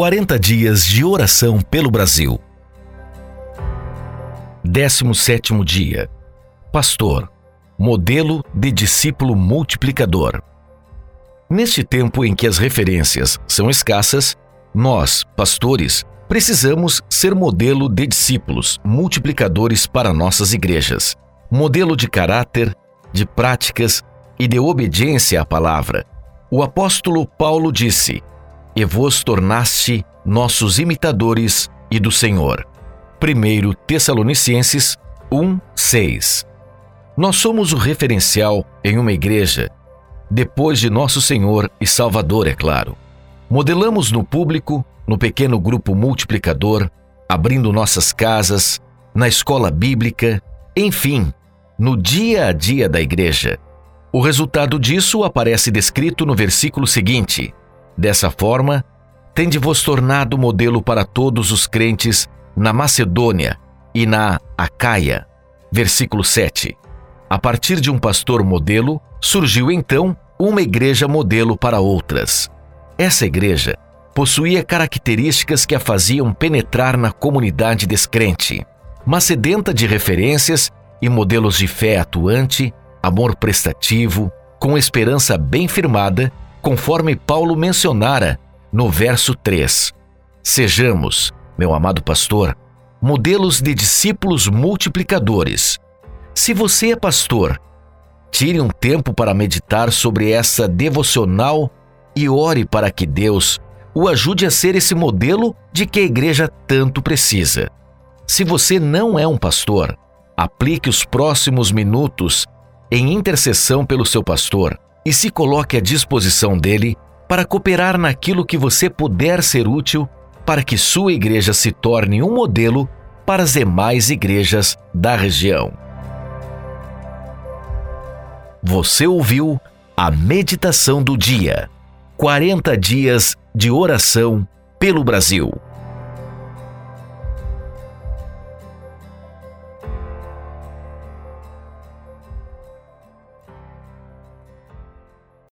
40 dias de oração pelo Brasil. 17 dia. Pastor, modelo de discípulo multiplicador. Neste tempo em que as referências são escassas, nós, pastores, precisamos ser modelo de discípulos multiplicadores para nossas igrejas. Modelo de caráter, de práticas e de obediência à palavra. O apóstolo Paulo disse: E vos tornaste nossos imitadores e do Senhor. 1 Tessalonicenses 1, 6. Nós somos o referencial em uma igreja, depois de nosso Senhor e Salvador, é claro. Modelamos no público, no pequeno grupo multiplicador, abrindo nossas casas, na escola bíblica, enfim, no dia a dia da igreja. O resultado disso aparece descrito no versículo seguinte: Dessa forma, tende-vos tornado modelo para todos os crentes na Macedônia e na Acaia. Versículo 7. A partir de um pastor modelo, surgiu então uma igreja modelo para outras. Essa igreja possuía características que a faziam penetrar na comunidade descrente, mas sedenta de referências e modelos de fé atuante, amor prestativo, com esperança bem firmada, conforme Paulo mencionara no verso 3. Sejamos, meu amado pastor, modelos de discípulos multiplicadores. Se você é pastor, tire um tempo para meditar sobre essa devocional e ore para que Deus o ajude a ser esse modelo de que a igreja tanto precisa. Se você não é um pastor, aplique os próximos minutos em intercessão pelo seu pastor e se coloque à disposição dele para cooperar naquilo que você puder ser útil para que sua igreja se torne um modelo para as demais igrejas da região. Você ouviu a meditação do dia. 40 dias de oração pelo Brasil.